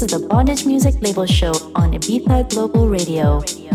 This is the Bondage Music Label Show on Ibiza Global Radio.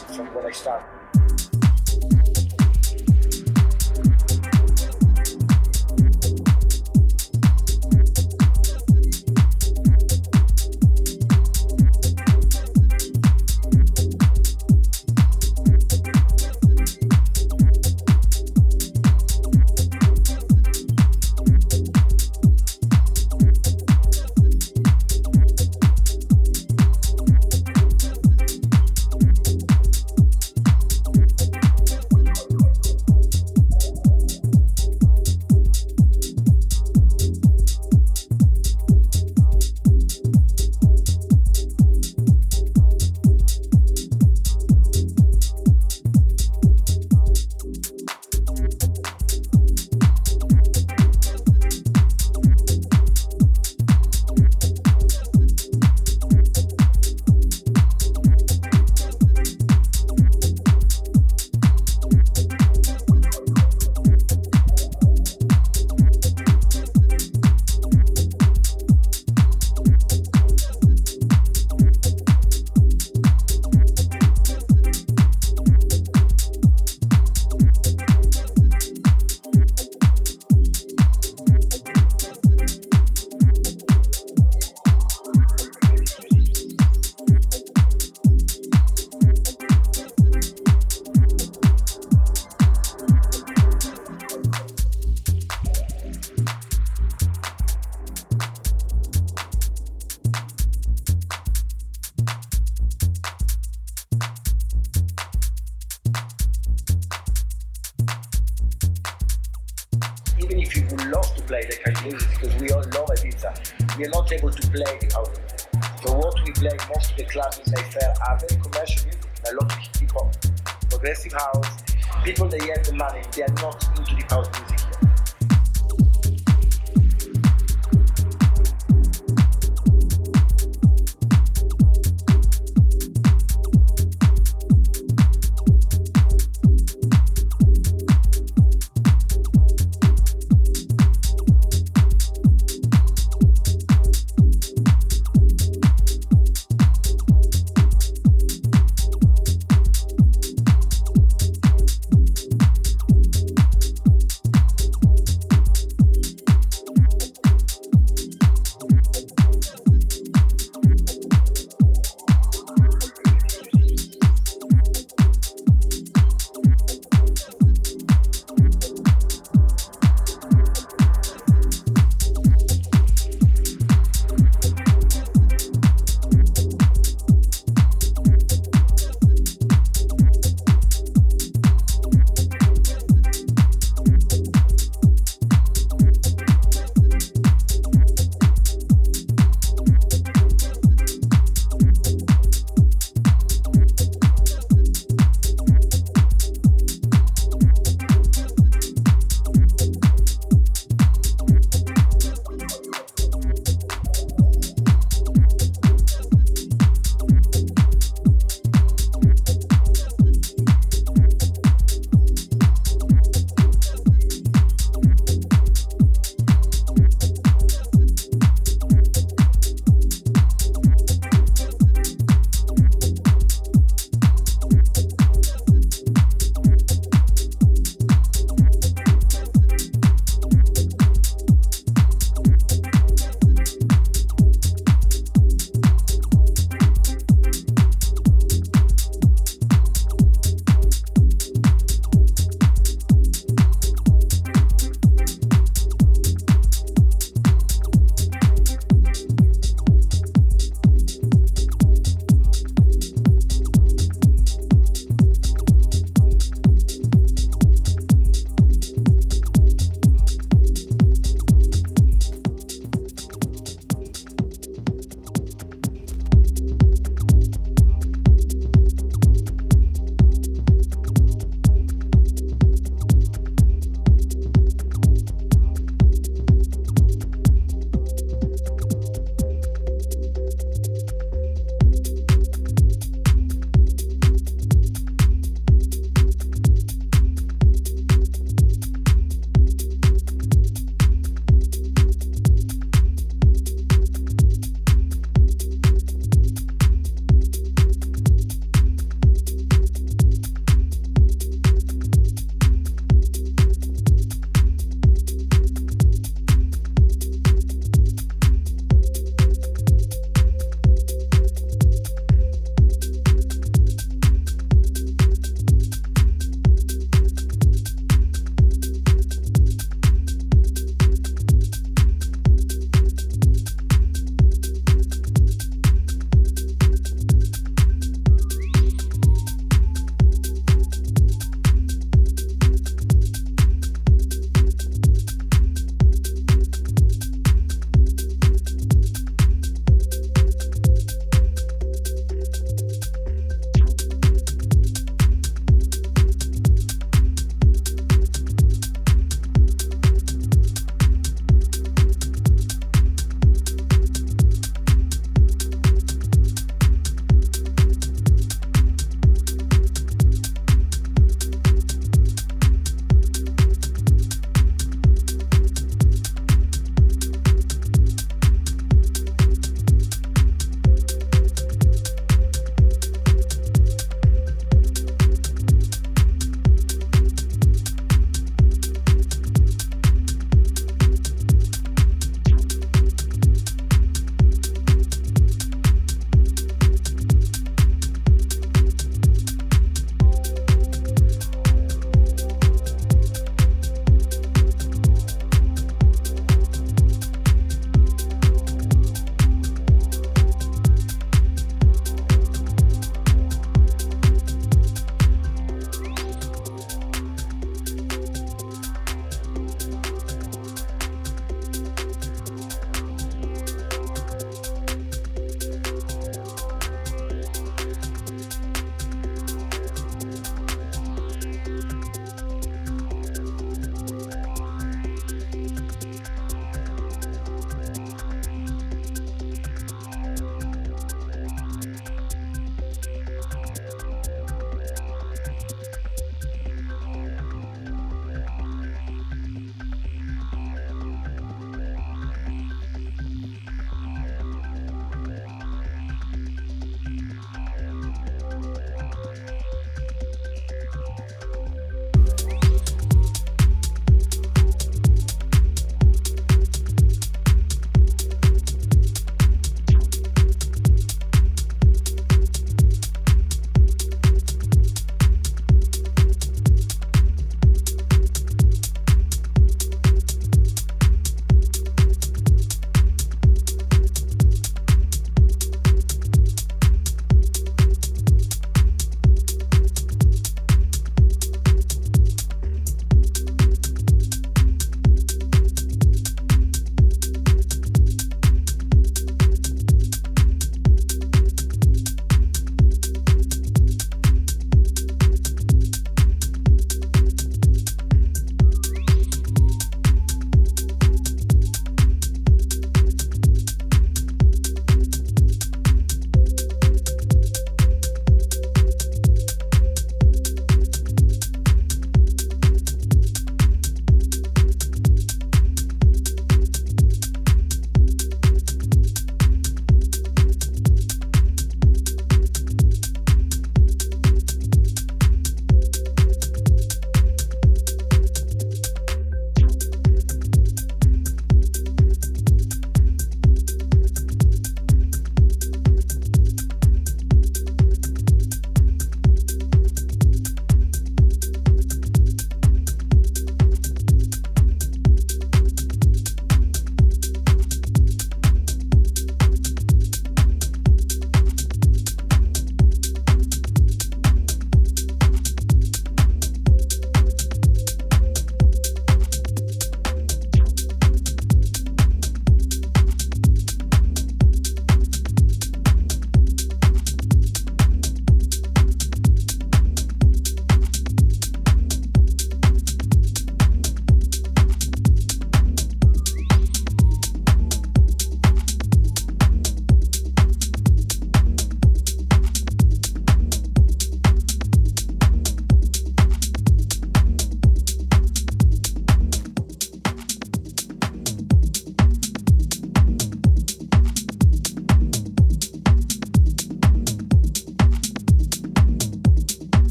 From when I started.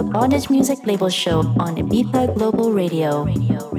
The Bondage Music Label Show on Ibiza Global Radio. radio.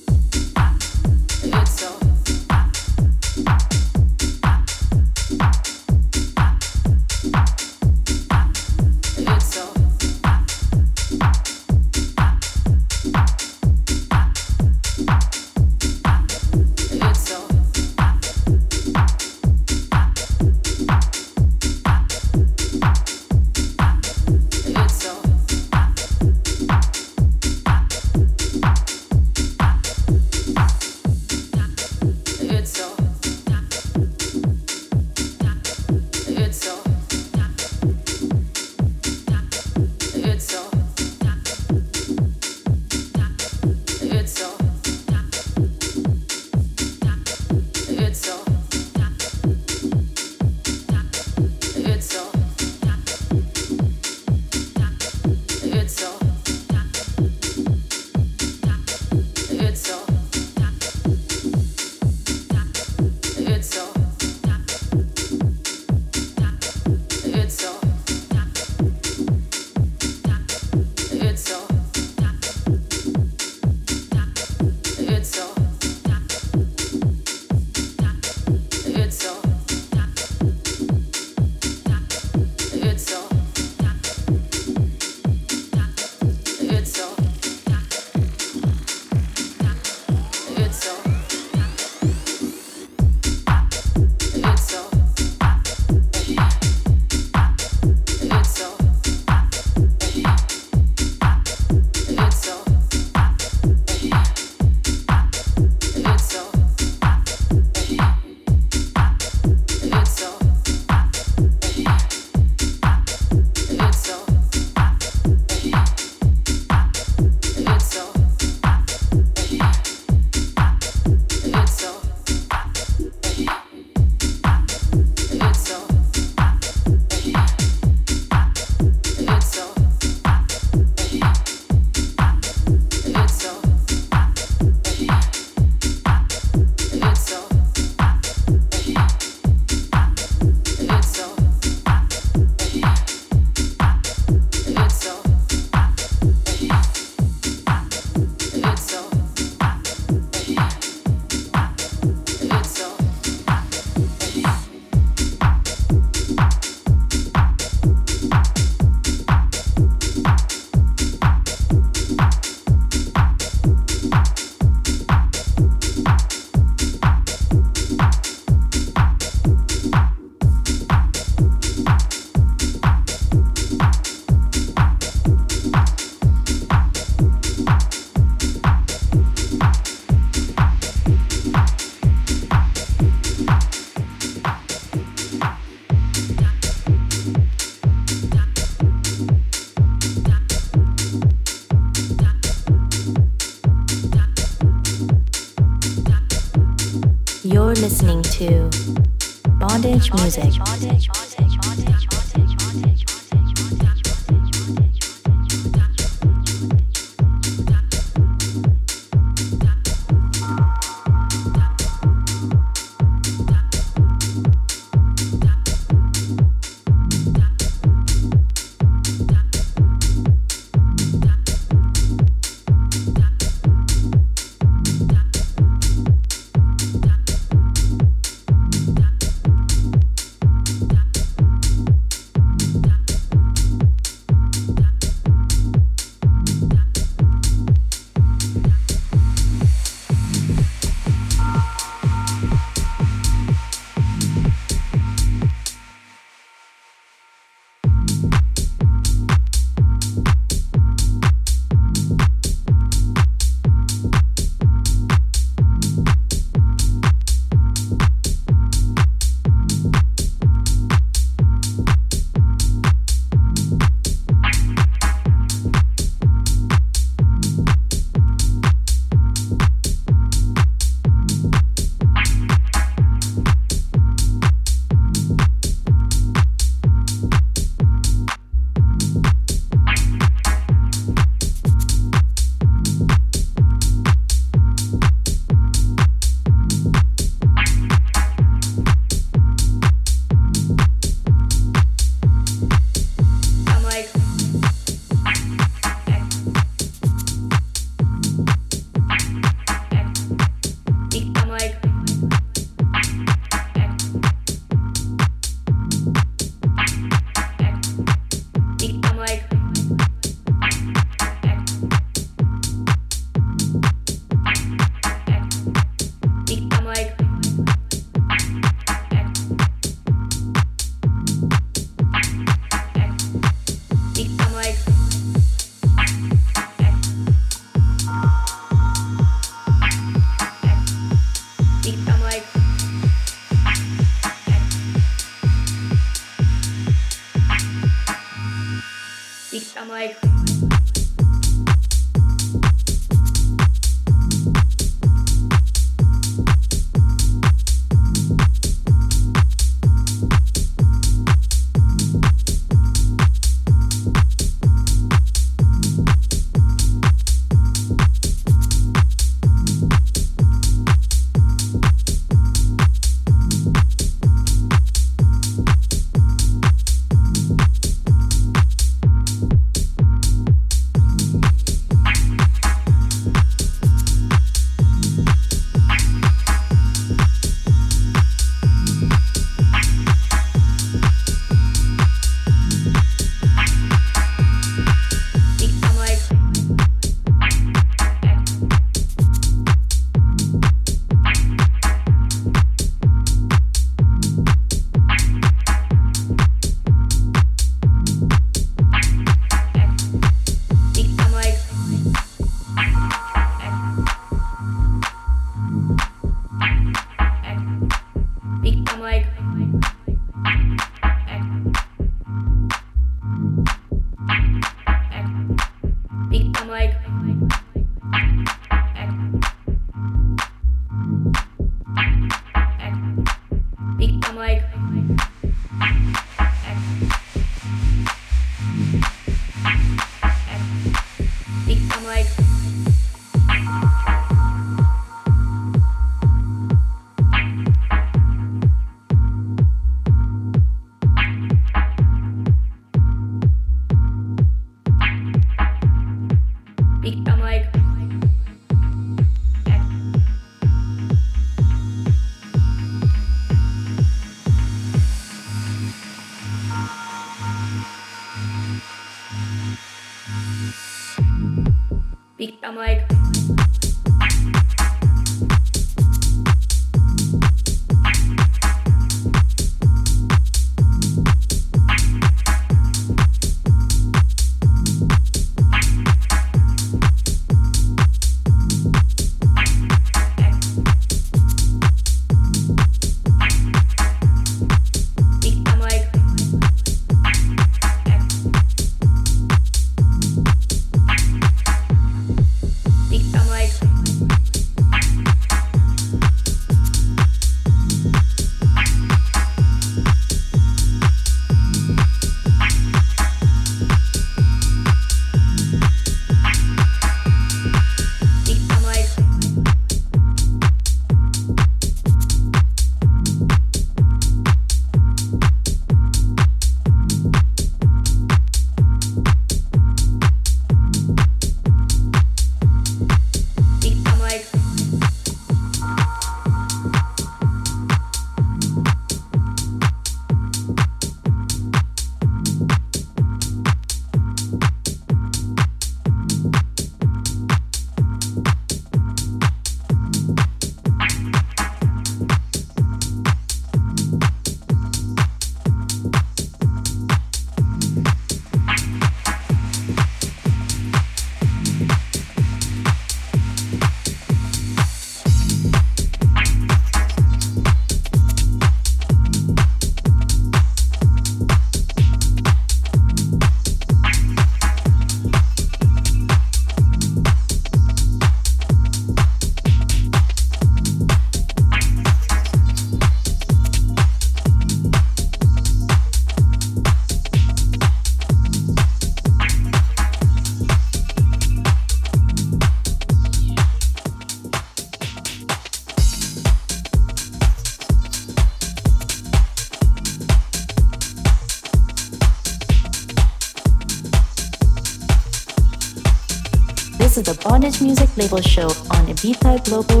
Label Show on Ibiza Global